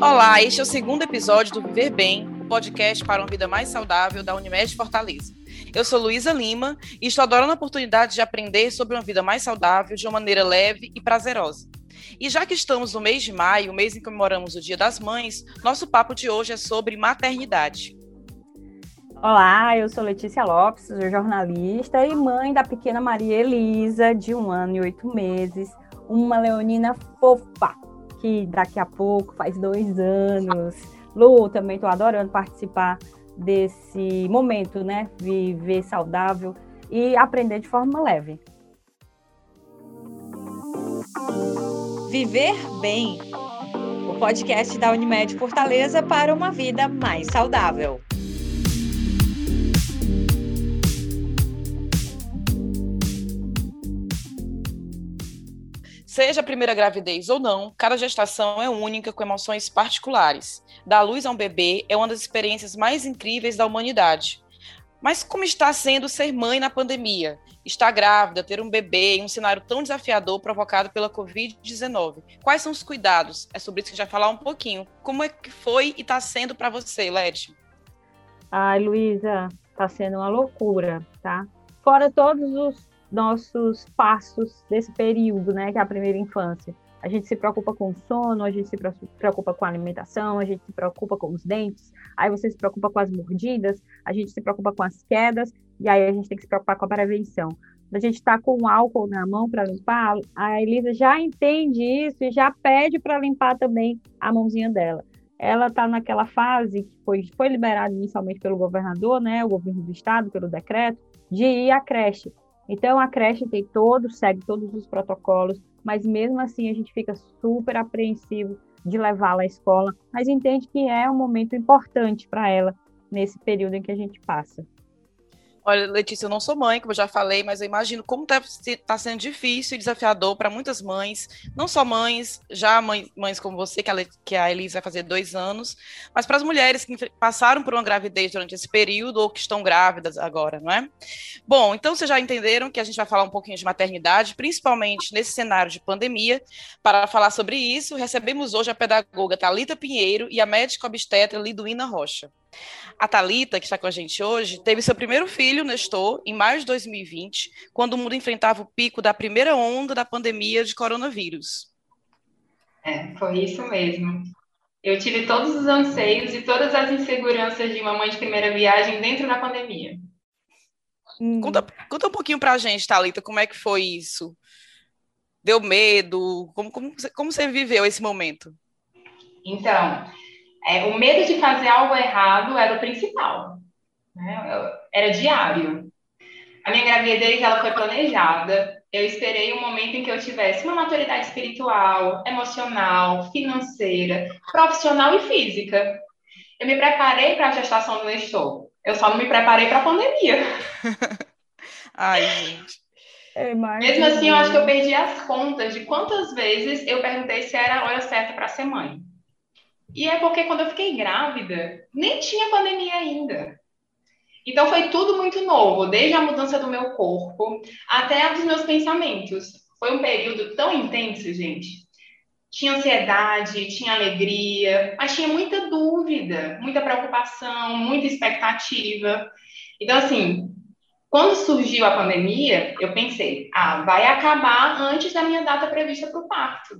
Olá, este é o segundo episódio do Viver Bem, o podcast para uma vida mais saudável da Unimed Fortaleza. Eu sou Luísa Lima e estou adorando a oportunidade de aprender sobre uma vida mais saudável de uma maneira leve e prazerosa. E já que estamos no mês de maio, o mês em que comemoramos o Dia das Mães, nosso papo de hoje é sobre maternidade. Olá, eu sou Letícia Lopes, sou jornalista e mãe da pequena Maria Elisa, de um ano e oito meses, uma leonina fofa, que daqui a pouco faz dois anos. Lu, também estou adorando participar desse momento, né? Viver saudável e aprender de forma leve. Viver Bem, o podcast da Unimed Fortaleza para uma vida mais saudável. Seja a primeira gravidez ou não, cada gestação é única com emoções particulares. Dar luz a um bebê é uma das experiências mais incríveis da humanidade. Mas como está sendo ser mãe na pandemia? Estar grávida, ter um bebê em um cenário tão desafiador provocado pela Covid-19. Quais são os cuidados? É sobre isso que a gente vai falar um pouquinho. Como é que foi e está sendo para você, Leti? Ai, Luísa, está sendo uma loucura, tá? Fora todos os nossos passos desse período, né, que é a primeira infância. A gente se preocupa com o sono, a gente se preocupa com a alimentação, a gente se preocupa com os dentes, aí você se preocupa com as mordidas, a gente se preocupa com as quedas, e aí a gente tem que se preocupar com a prevenção. A gente está com álcool na mão para limpar, a Elisa já entende isso e já pede para limpar também a mãozinha dela. Ela está naquela fase que foi, foi liberada inicialmente pelo governador, né, o governo do estado, pelo decreto, de ir à creche. Então a creche tem todo, segue todos os protocolos, mas mesmo assim a gente fica super apreensivo de levá-la à escola, mas entende que é um momento importante para ela nesse período em que a gente passa. Olha, Letícia, eu não sou mãe, como eu já falei, mas eu imagino como está tá sendo difícil e desafiador para muitas mães, não só mães, já mães, mães como você, que a, que a vai fazer dois anos, mas para as mulheres que passaram por uma gravidez durante esse período ou que estão grávidas agora, não é? Bom, então vocês já entenderam que a gente vai falar um pouquinho de maternidade, principalmente nesse cenário de pandemia. Para falar sobre isso, recebemos hoje a pedagoga Talita Pinheiro e a médica obstetra Liduína Rocha. A Talita, que está com a gente hoje, teve seu primeiro filho, Nestor, em maio de 2020, quando o mundo enfrentava o pico da primeira onda da pandemia de coronavírus. É, foi isso mesmo. Eu tive todos os anseios e todas as inseguranças de uma mãe de primeira viagem dentro da pandemia. Hum. Conta, conta um pouquinho para a gente, Thalita, como é que foi isso? Deu medo? Como, como, como você viveu esse momento? Então, é, o medo de fazer algo errado era o principal. Né? Era diário. A minha gravidez ela foi planejada. Eu esperei um momento em que eu tivesse uma maturidade espiritual, emocional, financeira, profissional e física. Eu me preparei para a gestação do Nestor. Eu só não me preparei para a pandemia. Ai, gente. É Mesmo assim, eu acho que eu perdi as contas de quantas vezes eu perguntei se era a hora certa para ser mãe. E é porque quando eu fiquei grávida, nem tinha pandemia ainda. Então foi tudo muito novo, desde a mudança do meu corpo até dos meus pensamentos. Foi um período tão intenso, gente. Tinha ansiedade, tinha alegria, mas tinha muita dúvida, muita preocupação, muita expectativa. Então, assim, quando surgiu a pandemia, eu pensei, ah, vai acabar antes da minha data prevista para o parto.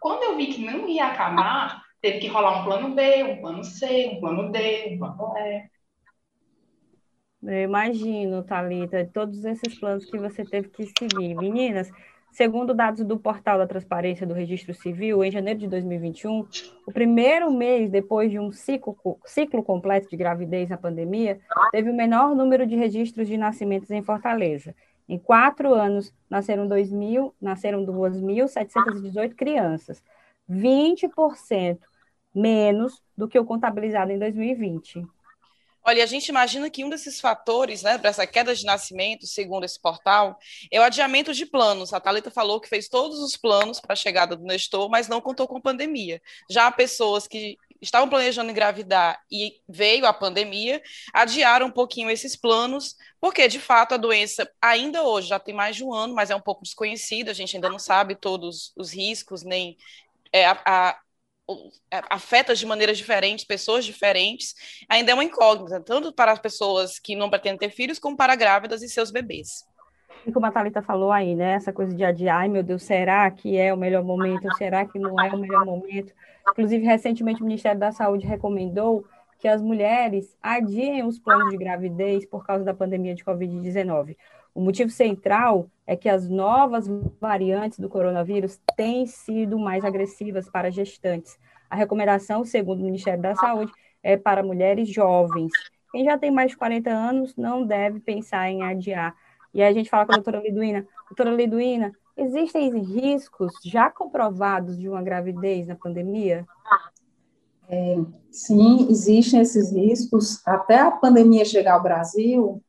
Quando eu vi que não ia acabar, teve que rolar um plano B, um plano C, um plano D, um plano E. Eu imagino, Thalita, todos esses planos que você teve que seguir. Meninas, segundo dados do Portal da Transparência do Registro Civil, em janeiro de 2021, o primeiro mês depois de um ciclo, ciclo completo de gravidez na pandemia, teve o menor número de registros de nascimentos em Fortaleza. Em quatro anos, nasceram 2.000, nasceram 2.718 crianças. 20% menos do que o contabilizado em 2020. Olha, a gente imagina que um desses fatores, né, para essa queda de nascimento, segundo esse portal, é o adiamento de planos. A Thalita falou que fez todos os planos para a chegada do Nestor, mas não contou com a pandemia. Já há pessoas que estavam planejando engravidar e veio a pandemia, adiaram um pouquinho esses planos, porque de fato a doença ainda hoje já tem mais de um ano, mas é um pouco desconhecida, a gente ainda não sabe todos os riscos, nem é, a, a afeta de maneiras diferentes, pessoas diferentes, ainda é uma incógnita, tanto para as pessoas que não pretendem ter filhos, como para grávidas e seus bebês. E como a Thalita falou aí, né? Essa coisa de adiar, ai meu Deus, será que é o melhor momento? Será que não é o melhor momento? Inclusive, recentemente o Ministério da Saúde recomendou que as mulheres adiem os planos de gravidez por causa da pandemia de Covid-19. O motivo central é que as novas variantes do coronavírus têm sido mais agressivas para gestantes. A recomendação, segundo o Ministério da Saúde, é para mulheres jovens. Quem já tem mais de 40 anos não deve pensar em adiar. E aí a gente fala com a doutora Liduína, doutora Liduína, existem riscos já comprovados de uma gravidez na pandemia? É, sim, existem esses riscos. Até a pandemia chegar ao Brasil,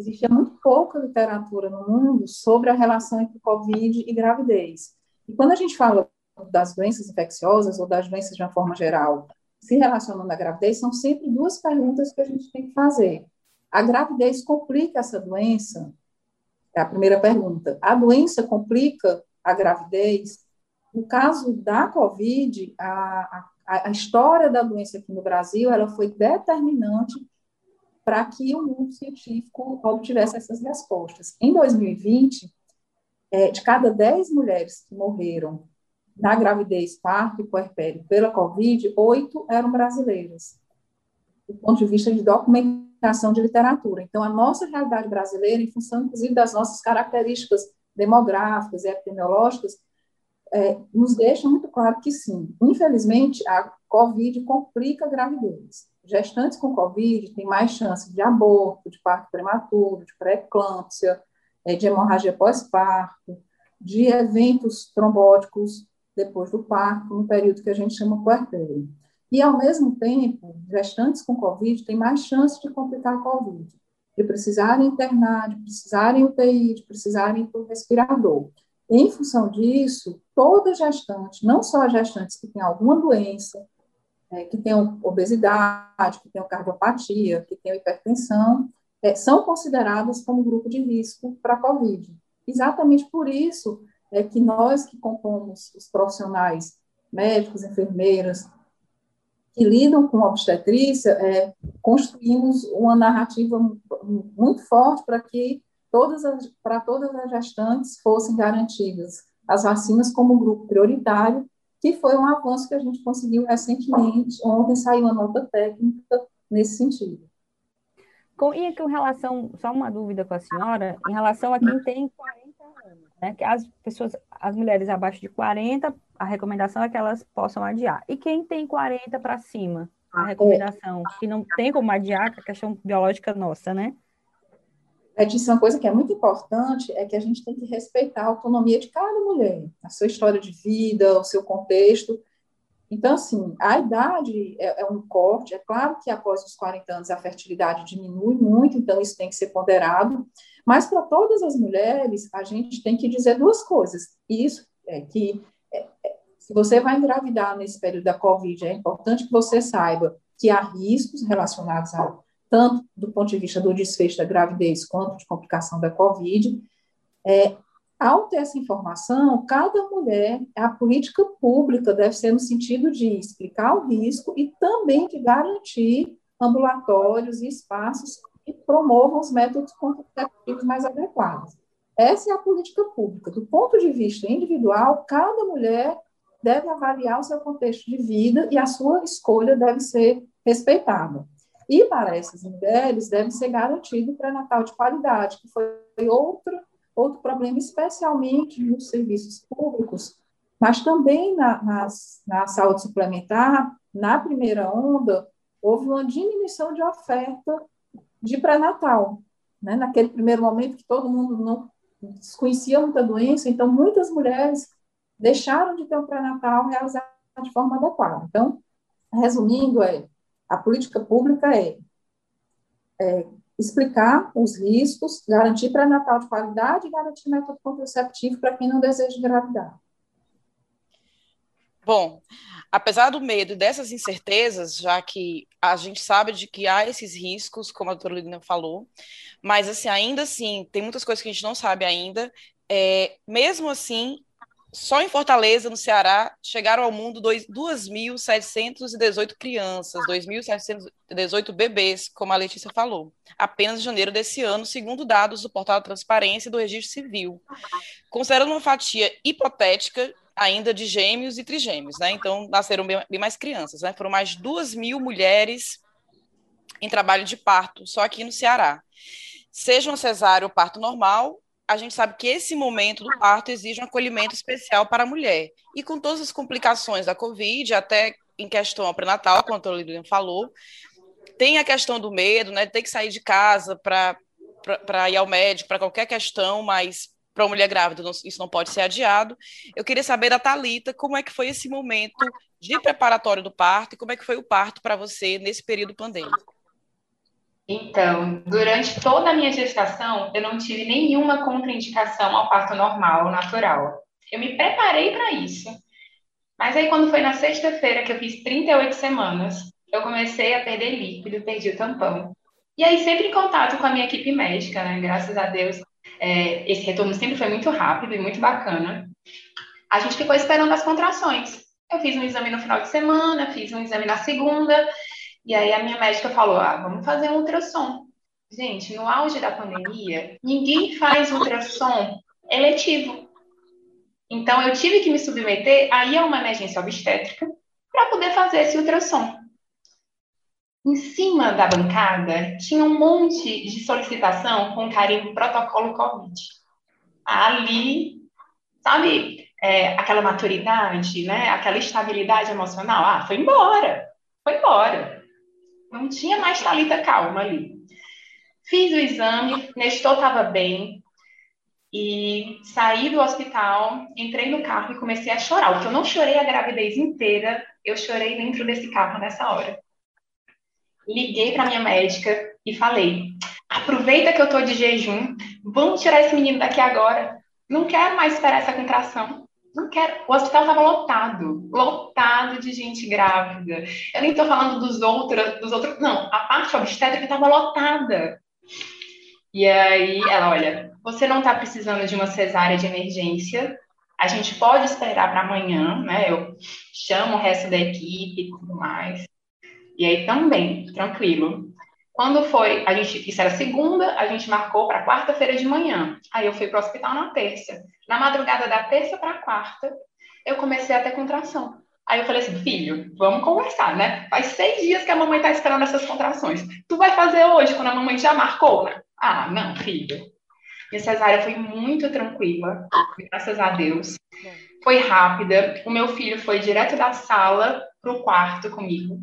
existia muito pouca literatura no mundo sobre a relação entre Covid e gravidez. E quando a gente fala das doenças infecciosas ou das doenças de uma forma geral, se relacionando à gravidez, são sempre duas perguntas que a gente tem que fazer. A gravidez complica essa doença? É a primeira pergunta. A doença complica a gravidez? No caso da Covid, a, a, a história da doença aqui no Brasil, ela foi determinante para que o mundo científico obtivesse essas respostas. Em 2020, é, de cada 10 mulheres que morreram na gravidez, parto e puerpério pela Covid, oito eram brasileiras, do ponto de vista de documentação de literatura. Então, a nossa realidade brasileira, em função, inclusive, das nossas características demográficas e epidemiológicas, é, nos deixa muito claro que sim. Infelizmente, a Covid complica a gravidez gestantes com Covid têm mais chance de aborto, de parto prematuro, de pré-eclâmpsia, é, de hemorragia pós-parto, de eventos trombóticos depois do parto, no período que a gente chama puerpério. E, ao mesmo tempo, gestantes com Covid têm mais chance de complicar a Covid, de precisarem internar, de precisarem UTI, de precisarem do respirador. Em função disso, toda gestante, não só as gestantes que têm alguma doença, é, que tenham obesidade, que tenham cardiopatia, que tenham hipertensão, é, são consideradas como grupo de risco para a COVID. Exatamente por isso é que nós que compomos os profissionais, médicos, enfermeiras, que lidam com obstetrícia, é, construímos uma narrativa muito forte para que todas as, para todas as gestantes fossem garantidas as vacinas como grupo prioritário que foi um avanço que a gente conseguiu recentemente. Ontem saiu uma nota técnica nesse sentido. Com, e com relação, só uma dúvida com a senhora, em relação a quem tem 40 anos, né? Que as pessoas, as mulheres abaixo de 40, a recomendação é que elas possam adiar. E quem tem 40 para cima, a recomendação, que não tem como adiar, que é a questão biológica nossa, né? Letícia, uma coisa que é muito importante é que a gente tem que respeitar a autonomia de cada mulher, a sua história de vida, o seu contexto. Então, assim, a idade é, é, um corte. É claro que após os 40 anos a fertilidade diminui muito, então isso tem que ser ponderado. Mas para todas as mulheres, a gente tem que dizer duas coisas. Isso é que é, é, se você vai engravidar nesse período da Covid, é importante que você saiba que há riscos relacionados a tanto do ponto de vista do desfecho da gravidez quanto de complicação da Covid. É, ao ter essa informação, cada mulher, a política pública deve ser no sentido de explicar o risco e também de garantir ambulatórios e espaços que promovam os métodos contraceptivos mais adequados. Essa é a política pública. Do ponto de vista individual, cada mulher deve avaliar o seu contexto de vida e a sua escolha deve ser respeitada. E para essas mulheres deve ser garantido pré-natal de qualidade, que foi outro, outro problema, especialmente nos serviços públicos, mas também na, na saúde suplementar, na primeira onda, houve uma diminuição de oferta de pré-natal. Né? Naquele primeiro momento que todo mundo não desconhecia muita doença, então muitas mulheres deixaram de ter um pré-natal realizado de forma adequada. Então, resumindo, é a política pública é, é explicar os riscos, garantir pré-natal de qualidade e garantir método contraceptivo para quem não deseja engravidar. Bom, apesar do medo dessas incertezas, já que a gente sabe de que há esses riscos, como a doutora Lidina falou, mas assim, ainda assim, tem muitas coisas que a gente não sabe ainda, é, mesmo assim, só em Fortaleza, no Ceará, chegaram ao mundo 2.718 crianças, 2.718 bebês, como a Letícia falou, apenas em janeiro desse ano, segundo dados do Portal Transparência e do Registro Civil. Considerando uma fatia hipotética ainda de gêmeos e trigêmeos, né? Então, nasceram bem, mais crianças, né? Foram mais de mil mulheres em trabalho de parto, só aqui no Ceará. Seja um ou parto normal, a gente sabe que esse momento do parto exige um acolhimento especial para a mulher. E com todas as complicações da Covid, até em questão pré-natal, como a Lilian falou, tem a questão do medo, né? Ter que sair de casa para ir ao médico, para qualquer questão, mas para uma mulher grávida isso não pode ser adiado. Eu queria saber da Talita como é que foi esse momento de preparatório do parto e como é que foi o parto para você nesse período pandêmico. Então, durante toda a minha gestação, eu não tive nenhuma contraindicação ao parto normal, natural. Eu me preparei para isso. Mas aí, quando foi na sexta-feira, que eu fiz 38 semanas, eu comecei a perder líquido, perdi o tampão. E aí, sempre em contato com a minha equipe médica, né? Graças a Deus, é, esse retorno sempre foi muito rápido e muito bacana. A gente ficou esperando as contrações. Eu fiz um exame no final de semana, fiz um exame na segunda, e aí a minha médica falou: ah, vamos fazer um ultrassom. Gente, no auge da pandemia, ninguém faz ultrassom eletivo. Então, eu tive que me submeter aí a uma emergência obstétrica para poder fazer esse ultrassom. Em cima da bancada tinha um monte de solicitação com carimbo protocolo Covid. Ali, sabe, é, aquela maturidade, né? Aquela estabilidade emocional. Ah, foi embora, foi embora. Não tinha mais Thalita calma ali. Fiz o exame, Nestor estava bem, e saí do hospital, entrei no carro e comecei a chorar. O que eu não chorei a gravidez inteira, eu chorei dentro desse carro nessa hora. Liguei para minha médica e falei: aproveita que eu estou de jejum, vamos tirar esse menino daqui agora. Não quero mais esperar essa contração. Não quero. O hospital estava lotado, lotado de gente grávida. Eu nem estou falando dos outros, dos outros. Não, a parte obstétrica estava lotada. E aí ela, olha, você não está precisando de uma cesárea de emergência. A gente pode esperar para amanhã, né? Eu chamo o resto da equipe e tudo mais. E aí também, tranquilo. Quando foi, a gente, isso era segunda, a gente marcou para quarta-feira de manhã. Aí eu fui para o hospital na terça. Na madrugada da terça para quarta, eu comecei a ter contração. Aí eu falei assim, filho, vamos conversar, né? Faz seis dias que a mamãe está esperando essas contrações. Tu vai fazer hoje, quando a mamãe já marcou, né? Ah, não, filho. Minha cesárea foi muito tranquila, graças a Deus. Foi rápida. O meu filho foi direto da sala para o quarto comigo.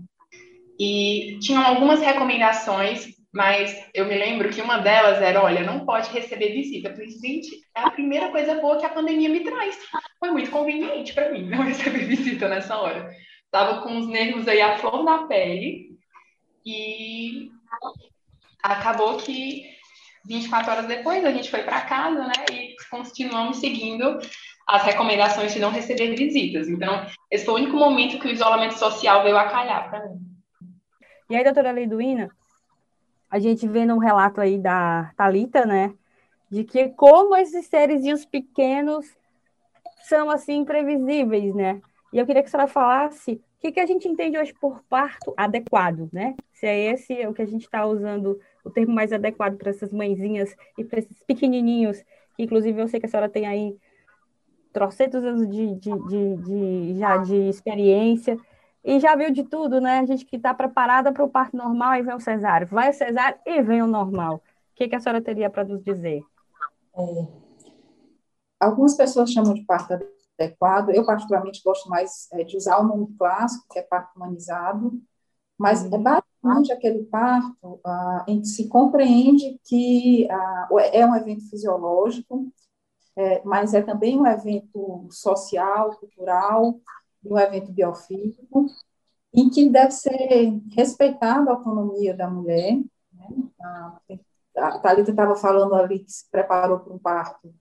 E tinham algumas recomendações, mas eu me lembro que uma delas era: olha, não pode receber visita. Eu falei, gente, é a primeira coisa boa que a pandemia me traz. Foi muito conveniente para mim não receber visita nessa hora. Estava com os nervos aí à flor da pele e acabou que 24 horas depois a gente foi para casa, né? E continuamos seguindo as recomendações de não receber visitas. Então, esse foi o único momento que o isolamento social veio a calhar para mim. E aí, doutora Leiduína, a gente vê no relato aí da Talita, né, de que como esses seres pequenos são assim imprevisíveis, né? E eu queria que a senhora falasse o que, que a gente entende hoje por parto adequado, né? Se é esse o que a gente está usando, o termo mais adequado para essas mãezinhas e para esses pequenininhos, que inclusive eu sei que a senhora tem aí trocentos anos de, de, de, de já de experiência e já viu de tudo, né? A gente que está preparada para o parto normal e vem o cesárea. Vai o cesárea e vem o normal. O que, que a senhora teria para nos dizer? É, algumas pessoas chamam de parto adequado. Eu, particularmente, gosto mais é, de usar o nome clássico, que é parto humanizado. Mas é basicamente aquele parto ah, em que se compreende que ah, é um evento fisiológico, é, mas é também um evento social, cultural, um evento biofísico, em que deve ser respeitada a autonomia da mulher. Né? A Thalita estava falando ali que se preparou para um parto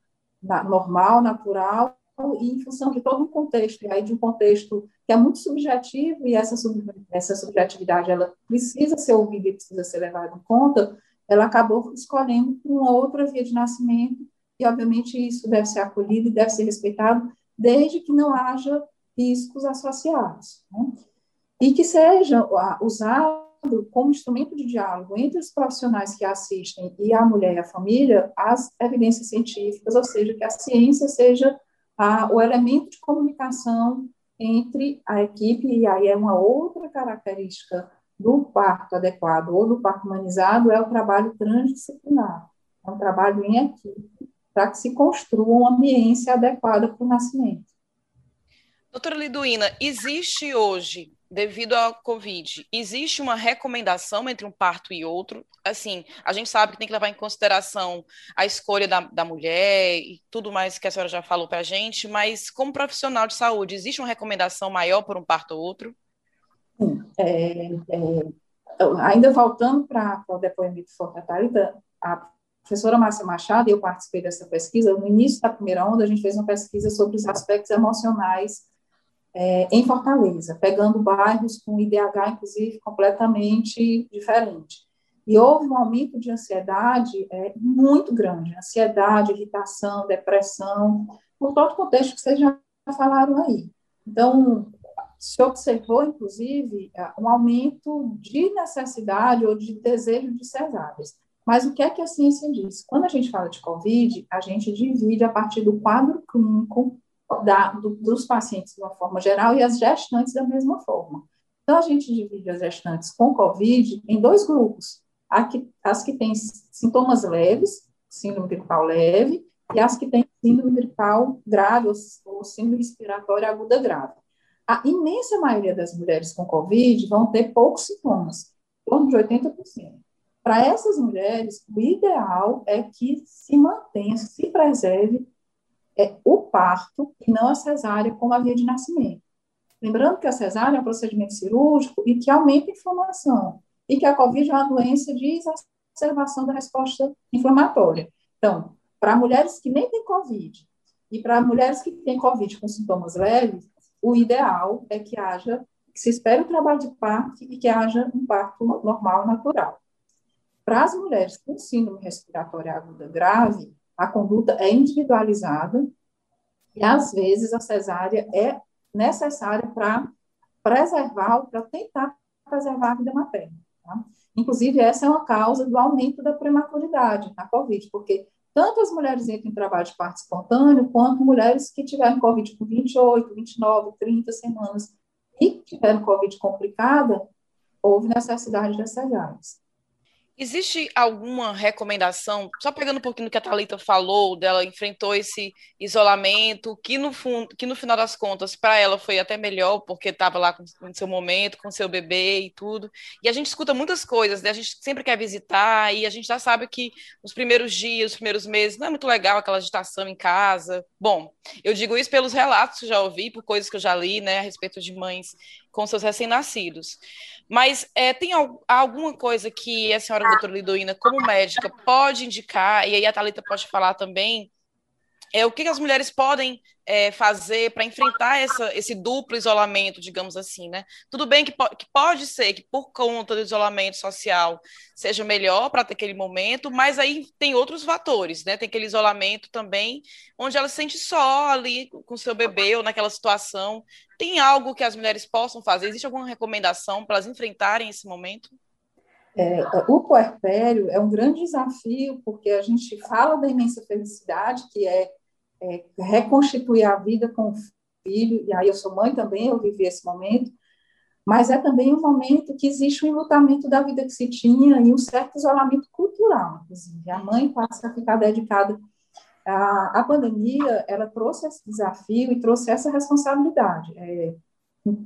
normal, natural, e em função de todo um contexto, e aí de um contexto que é muito subjetivo, e essa, sub, essa subjetividade ela precisa ser ouvida e precisa ser levada em conta, ela acabou escolhendo uma outra via de nascimento, e obviamente isso deve ser acolhido e deve ser respeitado, desde que não haja riscos associados. Né? E que seja usado como instrumento de diálogo entre os profissionais que assistem e a mulher e a família as evidências científicas, ou seja, que a ciência seja a, o elemento de comunicação entre a equipe, e aí é uma outra característica do parto adequado ou do parto humanizado, é o trabalho transdisciplinar, é um trabalho em equipe, para que se construa uma ambiência adequada para o nascimento. Doutora Liduína, existe hoje devido ao Covid, existe uma recomendação entre um parto e outro? Assim, a gente sabe que tem que levar em consideração a escolha da, da mulher e tudo mais que a senhora já falou para a gente, mas como profissional de saúde, existe uma recomendação maior por um parto ou outro? É, é, ainda voltando para o depoimento de Catarina, a professora Márcia Machado, e eu participei dessa pesquisa, no início da primeira onda, a gente fez uma pesquisa sobre os aspectos emocionais é, em Fortaleza, pegando bairros com IDH, inclusive, completamente diferente. E houve um aumento de ansiedade é, muito grande, ansiedade, irritação, depressão, por todo o contexto que vocês já falaram aí. Então, se observou, inclusive, é, um aumento de necessidade ou de desejo de cesáreas. Mas o que é que a ciência diz? Quando a gente fala de COVID, a gente divide a partir do quadro clínico da, do, dos pacientes de uma forma geral e as gestantes da mesma forma. Então, a gente divide as gestantes com COVID em dois grupos: que, as que têm sintomas leves, síndrome gripal leve, e as que têm síndrome gripal grave, ou, síndrome respiratória aguda grave. A imensa maioria das mulheres com COVID vão ter poucos sintomas, em torno de 80%. Para essas mulheres, o ideal é que se mantenha, se preserve é o parto e não a cesárea como a via de nascimento. Lembrando que a cesárea é um procedimento cirúrgico e que aumenta a inflamação, e que a COVID é uma doença de exacerbação da resposta inflamatória. Então, para mulheres que nem têm COVID e para mulheres que têm COVID com sintomas leves, o ideal é que haja, que se espere o trabalho de parto e que haja um parto normal, natural. Para as mulheres com síndrome respiratória aguda grave, a conduta é individualizada e, às vezes, a cesárea é necessária para preservar para tentar preservar a vida materna. Tá? Inclusive, essa é uma causa do aumento da prematuridade na COVID, porque tanto as mulheres entram em trabalho de parto espontâneo, quanto mulheres que tiveram COVID com 28, 29, 30 semanas e tiveram COVID complicada, houve necessidade de cesarianas. Existe alguma recomendação, só pegando um pouquinho do que a Thalita falou, dela enfrentou esse isolamento, que no, fundo, que no final das contas, para ela foi até melhor, porque estava lá com, seu momento, com seu bebê e tudo. E a gente escuta muitas coisas, né? a gente sempre quer visitar, e a gente já sabe que os primeiros dias, os primeiros meses, não é muito legal aquela agitação em casa. Bom, eu digo isso pelos relatos que já ouvi, por coisas que eu já li, né, a respeito de mães com seus recém-nascidos. Mas é, tem alguma coisa que a senhora doutora Lidoína, como médica, pode indicar, e aí a Thalita pode falar também, é, o que, as mulheres podem é, fazer para enfrentar essa, esse duplo isolamento, digamos assim, né? Tudo bem que, po que pode ser que por conta do isolamento social seja melhor para aquele momento, mas aí tem outros fatores, né? Tem aquele isolamento também, onde ela se sente só ali com seu bebê ou naquela situação. Tem algo que as mulheres possam fazer? Existe alguma recomendação para elas enfrentarem esse momento? É, o puerpério é um grande desafio, porque a gente fala da imensa felicidade, que é, é, reconstituir a vida com o filho, e aí eu sou mãe também, eu vivi esse momento, mas é também um momento que existe um enlutamento da vida que se tinha e um certo isolamento cultural, inclusive. A mãe passa a ficar dedicada. A, a pandemia, ela trouxe esse desafio e trouxe essa responsabilidade, é,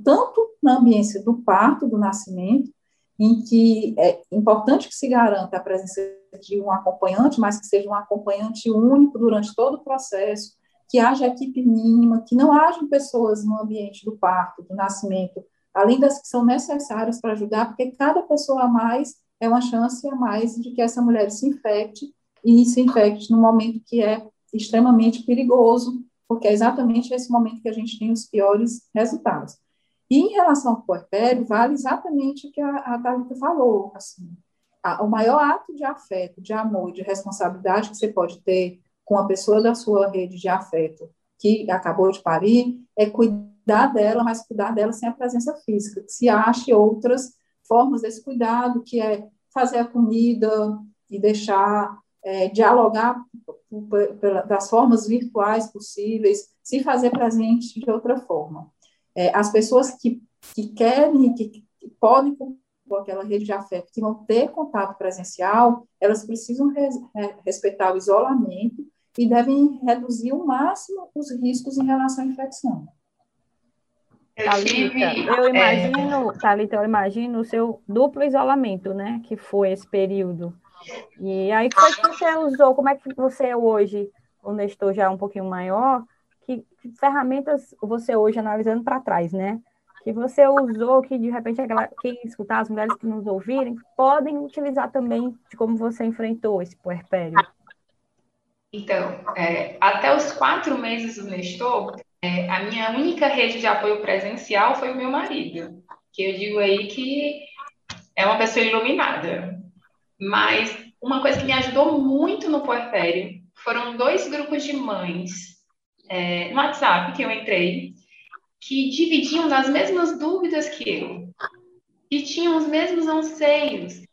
tanto na ambiência do parto, do nascimento, em que é importante que se garanta a presença de um acompanhante, mas que seja um acompanhante único durante todo o processo, que haja equipe mínima, que não hajam pessoas no ambiente do parto, do nascimento, além das que são necessárias para ajudar, porque cada pessoa a mais é uma chance a mais de que essa mulher se infecte e se infecte num momento que é extremamente perigoso, porque é exatamente esse momento que a gente tem os piores resultados. E em relação ao puerpério, vale exatamente o que a, a Thalita falou. Assim, o maior ato de afeto, de amor e de responsabilidade que você pode ter com a pessoa da sua rede de afeto, que acabou de parir, é cuidar dela, mas cuidar dela sem a presença física. Se ache outras formas desse cuidado, que é fazer a comida e deixar é, dialogar das formas virtuais possíveis, se fazer presente de outra forma. É, as pessoas que, que querem, que, que podem com aquela rede de afeto, que vão ter contato presencial, elas precisam res, respeitar o isolamento e devem reduzir o máximo os riscos em relação à infecção. Thalita, eu imagino, Thalita, eu imagino o seu duplo isolamento, né? Que foi esse período. E aí foi que você usou, como é que você hoje, o Nestor já um pouquinho maior, que, que ferramentas você hoje analisando para trás, né? Que você usou, que de repente aquela, quem escutar, as mulheres que nos ouvirem, podem utilizar também de como você enfrentou esse puerpério. Então, é, até os quatro meses do Nestor, é, a minha única rede de apoio presencial foi o meu marido, que eu digo aí que é uma pessoa iluminada. Mas uma coisa que me ajudou muito no puerpério foram dois grupos de mães é, no WhatsApp que eu entrei, que dividiam das mesmas dúvidas que eu, que tinham os mesmos anseios.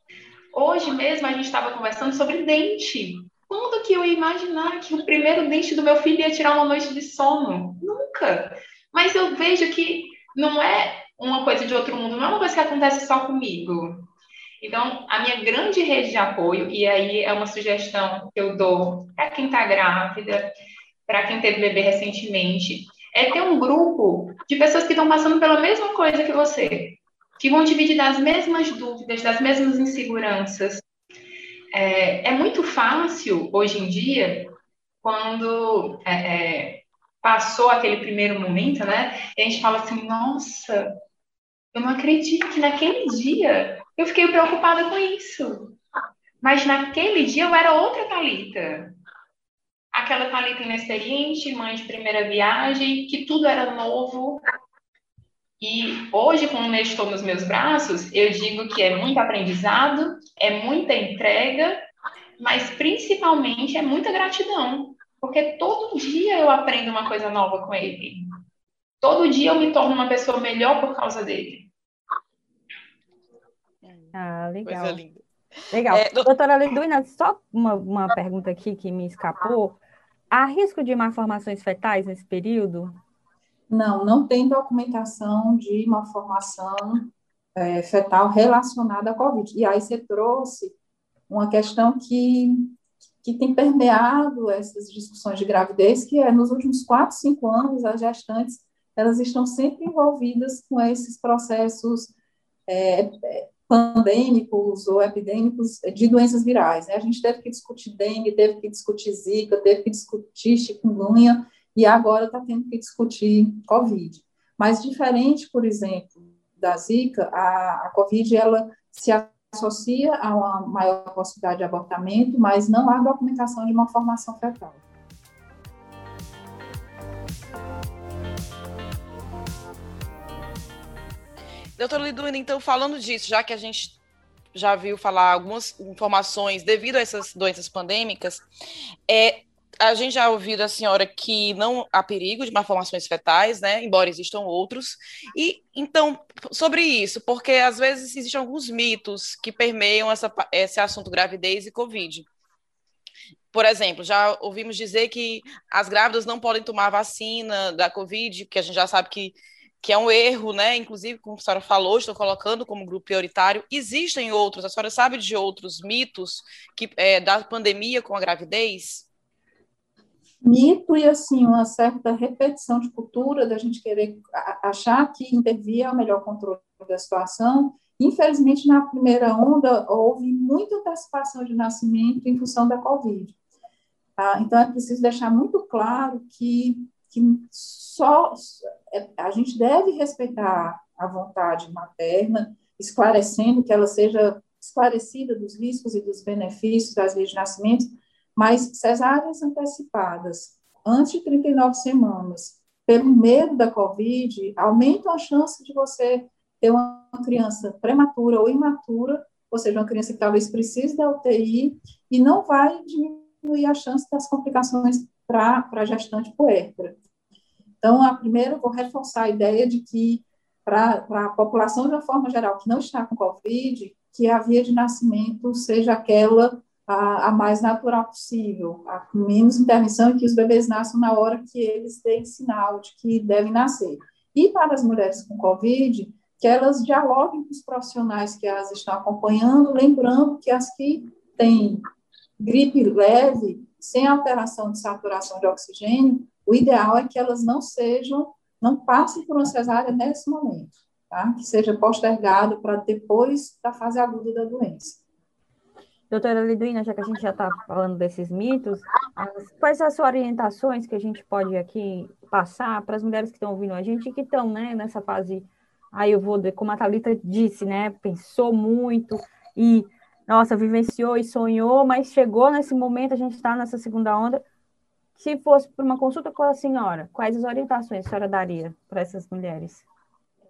Hoje mesmo a gente estava conversando sobre dente. Quando que eu ia imaginar que o primeiro dente do meu filho ia tirar uma noite de sono? Nunca. Mas eu vejo que não é uma coisa de outro mundo, não é uma coisa que acontece só comigo. Então, a minha grande rede de apoio, e aí é uma sugestão que eu dou para quem está grávida, para quem teve bebê recentemente, é ter um grupo de pessoas que estão passando pela mesma coisa que você, que vão dividir das mesmas dúvidas, das mesmas inseguranças, é, é muito fácil, hoje em dia, quando é, é, passou aquele primeiro momento, né? E a gente fala assim, nossa, eu não acredito que naquele dia eu fiquei preocupada com isso. Mas naquele dia eu era outra Talita. Aquela Talita inexperiente, mãe de primeira viagem, que tudo era novo. E hoje, com o Nestor nos meus braços, eu digo que é muito aprendizado, é muita entrega, mas principalmente é muita gratidão, porque todo dia eu aprendo uma coisa nova com ele. Todo dia eu me torno uma pessoa melhor por causa dele. Ah, legal. Coisa linda. Legal. É, Doutora Leduina, só uma, uma pergunta aqui que me escapou. Há risco de malformações fetais nesse período? Não, não tem documentação de malformação é, fetal relacionada à Covid. E aí você trouxe uma questão que, que tem permeado essas discussões de gravidez, que é nos últimos quatro, cinco anos, as gestantes elas estão sempre envolvidas com esses processos é, pandêmicos ou epidêmicos de doenças virais. Né? A gente teve que discutir dengue, teve que discutir zika, teve que discutir chikungunya, e agora está tendo que discutir Covid. Mas diferente, por exemplo, da Zika, a, a Covid ela se associa a uma maior possibilidade de abortamento, mas não há documentação de uma formação fetal. Doutora Liduina, então, falando disso, já que a gente já viu falar algumas informações devido a essas doenças pandêmicas, é, a gente já ouviu da senhora que não há perigo de malformações fetais, né? Embora existam outros. E então, sobre isso, porque às vezes existem alguns mitos que permeiam essa, esse assunto gravidez e Covid. Por exemplo, já ouvimos dizer que as grávidas não podem tomar vacina da Covid, que a gente já sabe que, que é um erro, né? Inclusive, como a senhora falou, estou colocando como grupo prioritário. Existem outros, a senhora sabe de outros mitos que, é, da pandemia com a gravidez? mito e assim uma certa repetição de cultura da gente querer achar que intervir é o melhor controle da situação. Infelizmente, na primeira onda, houve muita antecipação de nascimento em função da Covid. Ah, então, é preciso deixar muito claro que, que só é, a gente deve respeitar a vontade materna, esclarecendo que ela seja esclarecida dos riscos e dos benefícios das leis de nascimento, mas cesáreas antecipadas antes de 39 semanas, pelo medo da Covid, aumentam a chance de você ter uma criança prematura ou imatura, ou seja, uma criança que talvez precise da UTI, e não vai diminuir a chance das complicações para a gestante puérpera. Então, a primeira, vou reforçar a ideia de que, para a população de uma forma geral que não está com Covid, que a via de nascimento seja aquela a, a mais natural possível, a com menos intervenção e que os bebês nasçam na hora que eles deem sinal de que devem nascer. E para as mulheres com Covid, que elas dialoguem com os profissionais que as estão acompanhando, lembrando que as que têm gripe leve, sem alteração de saturação de oxigênio, o ideal é que elas não sejam, não passem por uma cesárea nesse momento, tá? Que seja postergado para depois da fase aguda da doença. Doutora Liduína, já que a gente já está falando desses mitos, quais as suas orientações que a gente pode aqui passar para as mulheres que estão ouvindo a gente e que estão né, nessa fase Aí eu vou, como a Thalita disse, né? Pensou muito e, nossa, vivenciou e sonhou, mas chegou nesse momento, a gente está nessa segunda onda. Se fosse para uma consulta com a senhora, quais as orientações a senhora daria para essas mulheres?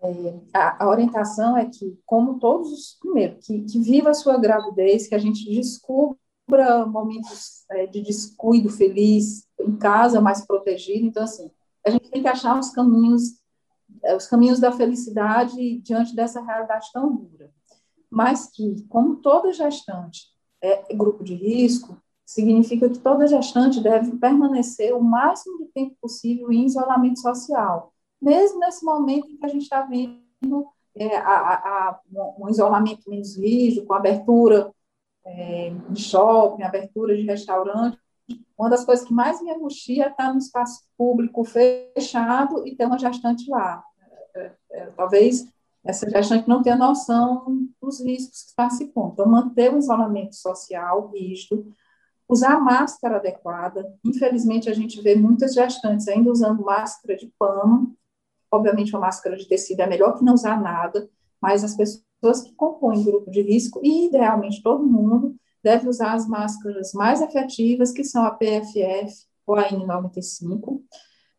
É, a, a, orientação é que, como todos os, primeiro, que, que viva a sua gravidez, que a gente descubra momentos é, de descuido feliz em casa, mais protegido. Então, assim, a gente tem que achar os caminhos é, os caminhos da felicidade diante dessa realidade tão dura. Mas que, como toda gestante é grupo de risco, significa que toda gestante deve permanecer o máximo de tempo possível em isolamento social, mesmo nesse momento em que a gente está vendo é, a, a, um isolamento menos rígido, com abertura é, de shopping, abertura de restaurante, uma das coisas que mais me angustia é estar no espaço público fechado e ter uma gestante lá. É, é, talvez essa gestante não tenha noção dos riscos que participam. Então, manter o isolamento social rígido, usar máscara adequada. Infelizmente, a gente vê muitas gestantes ainda usando máscara de pano. Obviamente, uma máscara de tecido é melhor que não usar nada, mas as pessoas que compõem grupo de risco, e idealmente todo mundo, deve usar as máscaras mais efetivas, que são a PFF ou a N95,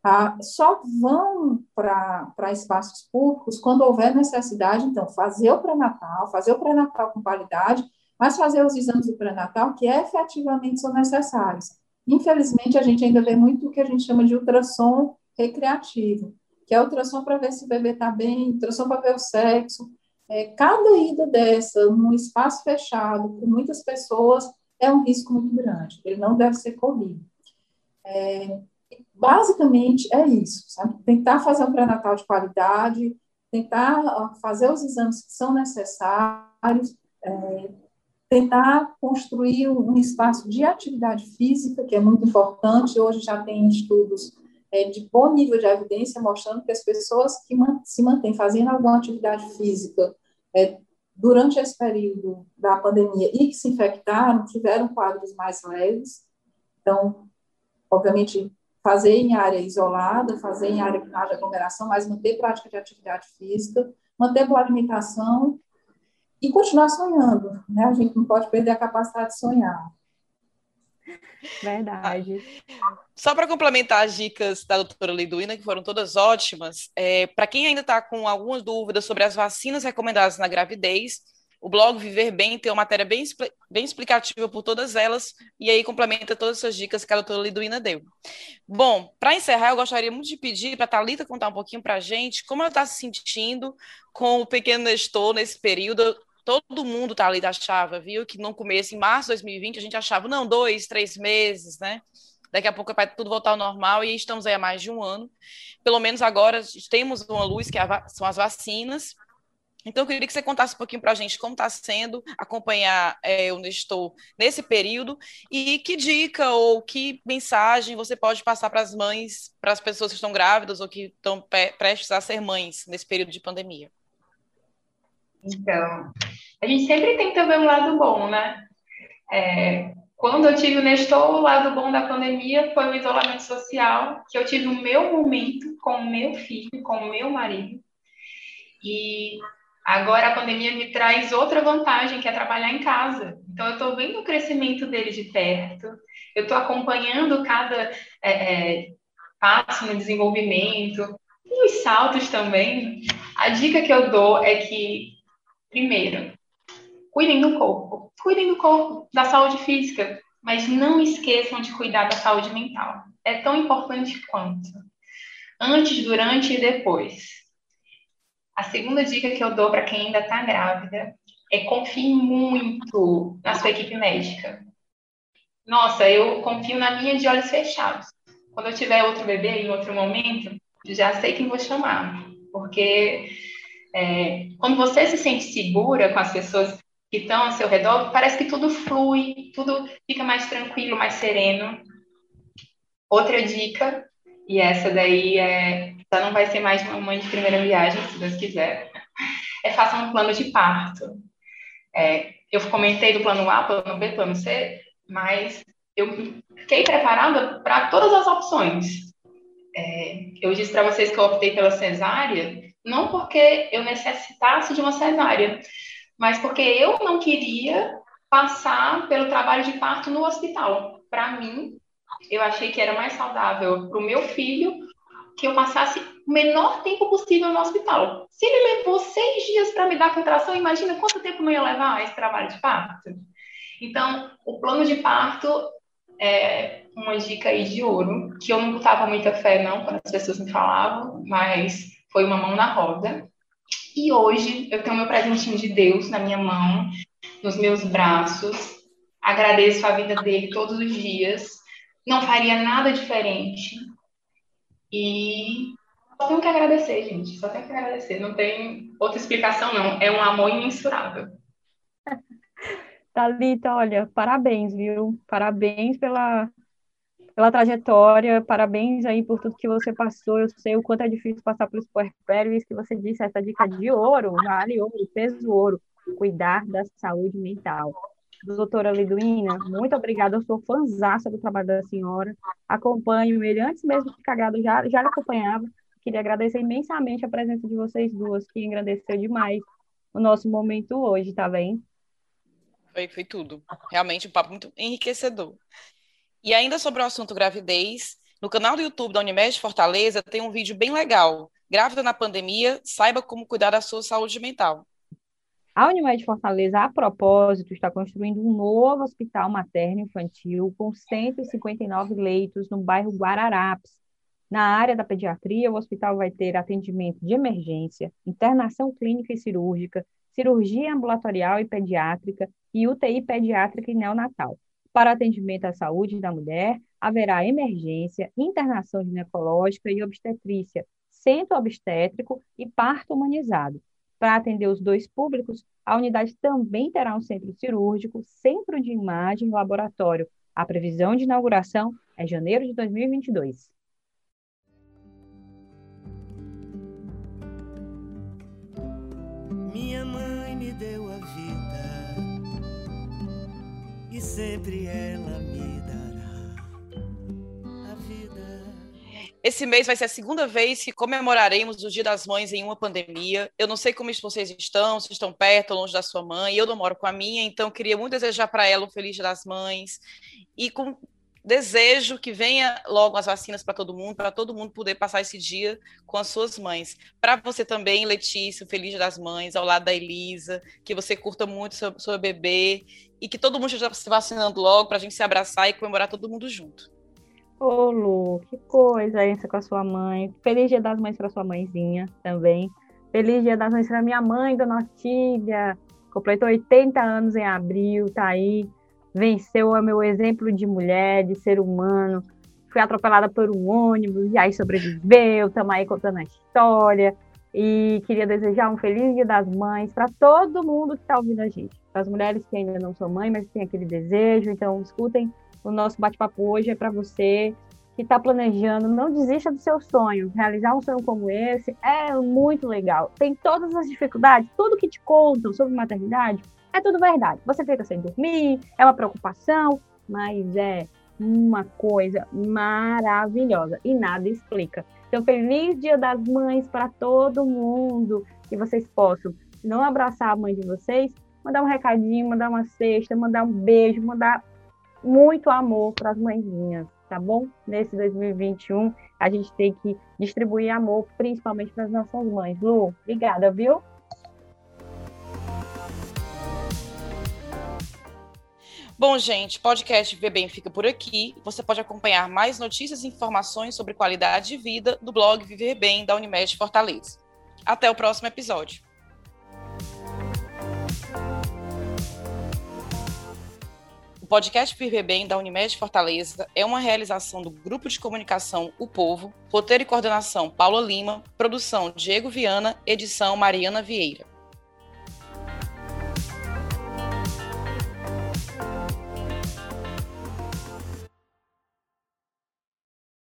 ah, só vão para espaços públicos quando houver necessidade, então, fazer o pré-natal, fazer o pré-natal com qualidade, mas fazer os exames do pré-natal que efetivamente são necessários. Infelizmente, a gente ainda vê muito o que a gente chama de ultrassom recreativo, que é ultrassom para ver se o bebê está bem, ultrassom para ver o sexo. É, cada ida dessa, num espaço fechado, com muitas pessoas, é um risco muito grande. Ele não deve ser corrido. É, basicamente é isso, sabe? Tentar fazer um pré-natal de qualidade, tentar fazer os exames que são necessários, é, tentar construir um espaço de atividade física, que é muito importante. Hoje já tem estudos é, de bom nível de evidência mostrando que as pessoas que se mantêm fazendo alguma atividade física é, durante esse período da pandemia e que se infectaram tiveram quadros mais leves. Então, obviamente, fazer em área isolada, fazer em área que não haja aglomeração, mas manter prática de atividade física, manter boa alimentação e continuar sonhando, né? A gente não pode perder a capacidade de sonhar. Verdade. Só para complementar as dicas da doutora Liduína, que foram todas ótimas, é, para quem ainda está com algumas dúvidas sobre as vacinas recomendadas na gravidez, o blog Viver Bem tem uma matéria bem, bem explicativa por todas elas, e aí complementa todas essas dicas que a doutora Liduína deu. Bom, para encerrar, eu gostaria muito de pedir para a Thalita contar um pouquinho para a gente como ela está se sentindo com o pequeno Nestor nesse período. Todo mundo, Thalita, achava, viu, que no começo, em março de 2020, a gente achava, não, dois, três meses, né? Daqui a pouco vai tudo voltar ao normal e estamos aí há mais de um ano. Pelo menos agora temos uma luz, que é são as vacinas, então, eu queria que você contasse um pouquinho para a gente como está sendo acompanhar é, o Nestor nesse período e que dica ou que mensagem você pode passar para as mães, para as pessoas que estão grávidas ou que estão prestes a ser mães nesse período de pandemia. Então, a gente sempre tenta ver um lado bom, né? É, quando eu tive o Nestor, o lado bom da pandemia foi o isolamento social, que eu tive o meu momento com o meu filho, com o meu marido. E Agora a pandemia me traz outra vantagem, que é trabalhar em casa. Então eu estou vendo o crescimento dele de perto, eu estou acompanhando cada é, é, passo no desenvolvimento e os saltos também. A dica que eu dou é que, primeiro, cuidem do corpo, cuidem do corpo, da saúde física, mas não esqueçam de cuidar da saúde mental. É tão importante quanto. antes, durante e depois. A segunda dica que eu dou para quem ainda está grávida é confie muito na sua equipe médica. Nossa, eu confio na minha de olhos fechados. Quando eu tiver outro bebê em outro momento, já sei quem vou chamar, porque é, quando você se sente segura com as pessoas que estão ao seu redor, parece que tudo flui, tudo fica mais tranquilo, mais sereno. Outra dica, e essa daí é, já não vai ser mais uma mãe de primeira viagem, se Deus quiser, é faça um plano de parto. É, eu comentei do plano A, plano B, plano C, mas eu fiquei preparada para todas as opções. É, eu disse para vocês que eu optei pela cesárea, não porque eu necessitasse de uma cesárea, mas porque eu não queria passar pelo trabalho de parto no hospital. Para mim, eu achei que era mais saudável para o meu filho que eu passasse o menor tempo possível no hospital. Se ele levou seis dias para me dar contração, imagina quanto tempo não ia levar esse trabalho de parto. Então, o plano de parto é uma dica aí de ouro, que eu não botava muita fé, não, quando as pessoas me falavam, mas foi uma mão na roda. E hoje eu tenho meu presentinho de Deus na minha mão, nos meus braços. Agradeço a vida dele todos os dias. Não faria nada diferente. E só tenho que agradecer, gente. Só tenho que agradecer. Não tem outra explicação, não. É um amor imensurável. Thalita, olha, parabéns, viu? Parabéns pela, pela trajetória, parabéns aí por tudo que você passou. Eu sei o quanto é difícil passar pelos puerpérios, que você disse, essa dica de ouro, vale ouro, peso ouro, cuidar da saúde mental. Doutora Liduína, muito obrigada, eu sou fãzaça do trabalho da senhora, acompanho ele, antes mesmo de grávida, já, já acompanhava, queria agradecer imensamente a presença de vocês duas, que engrandeceu demais o nosso momento hoje, tá bem? Foi, foi tudo. Realmente um papo muito enriquecedor. E ainda sobre o assunto gravidez, no canal do YouTube da Unimed Fortaleza tem um vídeo bem legal. Grávida na pandemia, saiba como cuidar da sua saúde mental. A Unimed Fortaleza, a propósito, está construindo um novo hospital materno-infantil com 159 leitos no bairro Guararapes. Na área da pediatria, o hospital vai ter atendimento de emergência, internação clínica e cirúrgica, cirurgia ambulatorial e pediátrica e UTI pediátrica e neonatal. Para atendimento à saúde da mulher, haverá emergência, internação ginecológica e obstetrícia, centro obstétrico e parto humanizado. Para atender os dois públicos, a unidade também terá um centro cirúrgico, centro de imagem e laboratório. A previsão de inauguração é janeiro de 2022. Minha mãe me deu a vida e sempre ela me Esse mês vai ser a segunda vez que comemoraremos o Dia das Mães em uma pandemia. Eu não sei como vocês estão, se estão perto ou longe da sua mãe. Eu não moro com a minha, então queria muito desejar para ela um feliz Dia das Mães e com desejo que venha logo as vacinas para todo mundo, para todo mundo poder passar esse dia com as suas mães. Para você também, Letícia, Feliz das Mães, ao lado da Elisa, que você curta muito seu, seu bebê e que todo mundo esteja se vacinando logo para a gente se abraçar e comemorar todo mundo junto. Ô, Lu, que coisa essa com a sua mãe. Feliz Dia das Mães para sua mãezinha também. Feliz Dia das Mães para minha mãe, Dona Ortília. Completou 80 anos em abril, tá aí venceu o meu exemplo de mulher, de ser humano. Fui atropelada por um ônibus e aí sobreviveu. Estamos aí contando a história. E queria desejar um feliz Dia das Mães para todo mundo que está ouvindo a gente. Para as mulheres que ainda não são mães, mas têm aquele desejo. Então, escutem o nosso bate-papo hoje. É para você que está planejando. Não desista do seu sonho. Realizar um sonho como esse é muito legal. Tem todas as dificuldades, tudo que te contam sobre maternidade é tudo verdade. Você fica sem dormir, é uma preocupação, mas é uma coisa maravilhosa e nada explica. Então, feliz Dia das Mães para todo mundo. Que vocês possam, não abraçar a mãe de vocês, mandar um recadinho, mandar uma cesta, mandar um beijo, mandar muito amor para as mãezinhas, tá bom? Nesse 2021, a gente tem que distribuir amor, principalmente para as nossas mães. Lu, obrigada, viu? Bom, gente, podcast Viver Bem fica por aqui. Você pode acompanhar mais notícias e informações sobre qualidade de vida do blog Viver Bem da Unimed Fortaleza. Até o próximo episódio. Podcast Viver Bem da Unimed Fortaleza é uma realização do Grupo de Comunicação O Povo, roteiro e coordenação Paula Lima, produção Diego Viana, edição Mariana Vieira.